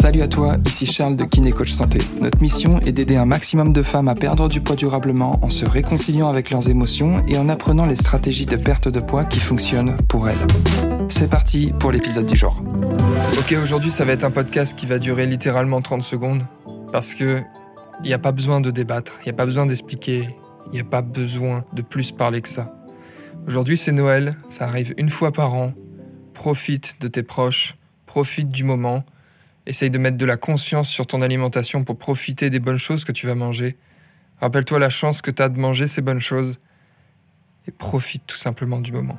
Salut à toi, ici Charles de Kiné Coach Santé. Notre mission est d'aider un maximum de femmes à perdre du poids durablement en se réconciliant avec leurs émotions et en apprenant les stratégies de perte de poids qui fonctionnent pour elles. C'est parti pour l'épisode du jour. Ok, aujourd'hui ça va être un podcast qui va durer littéralement 30 secondes parce que il n'y a pas besoin de débattre, il n'y a pas besoin d'expliquer, il n'y a pas besoin de plus parler que ça. Aujourd'hui c'est Noël, ça arrive une fois par an. Profite de tes proches, profite du moment. Essaye de mettre de la conscience sur ton alimentation pour profiter des bonnes choses que tu vas manger. Rappelle-toi la chance que tu as de manger ces bonnes choses et profite tout simplement du moment.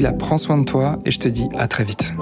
là, prends soin de toi et je te dis à très vite.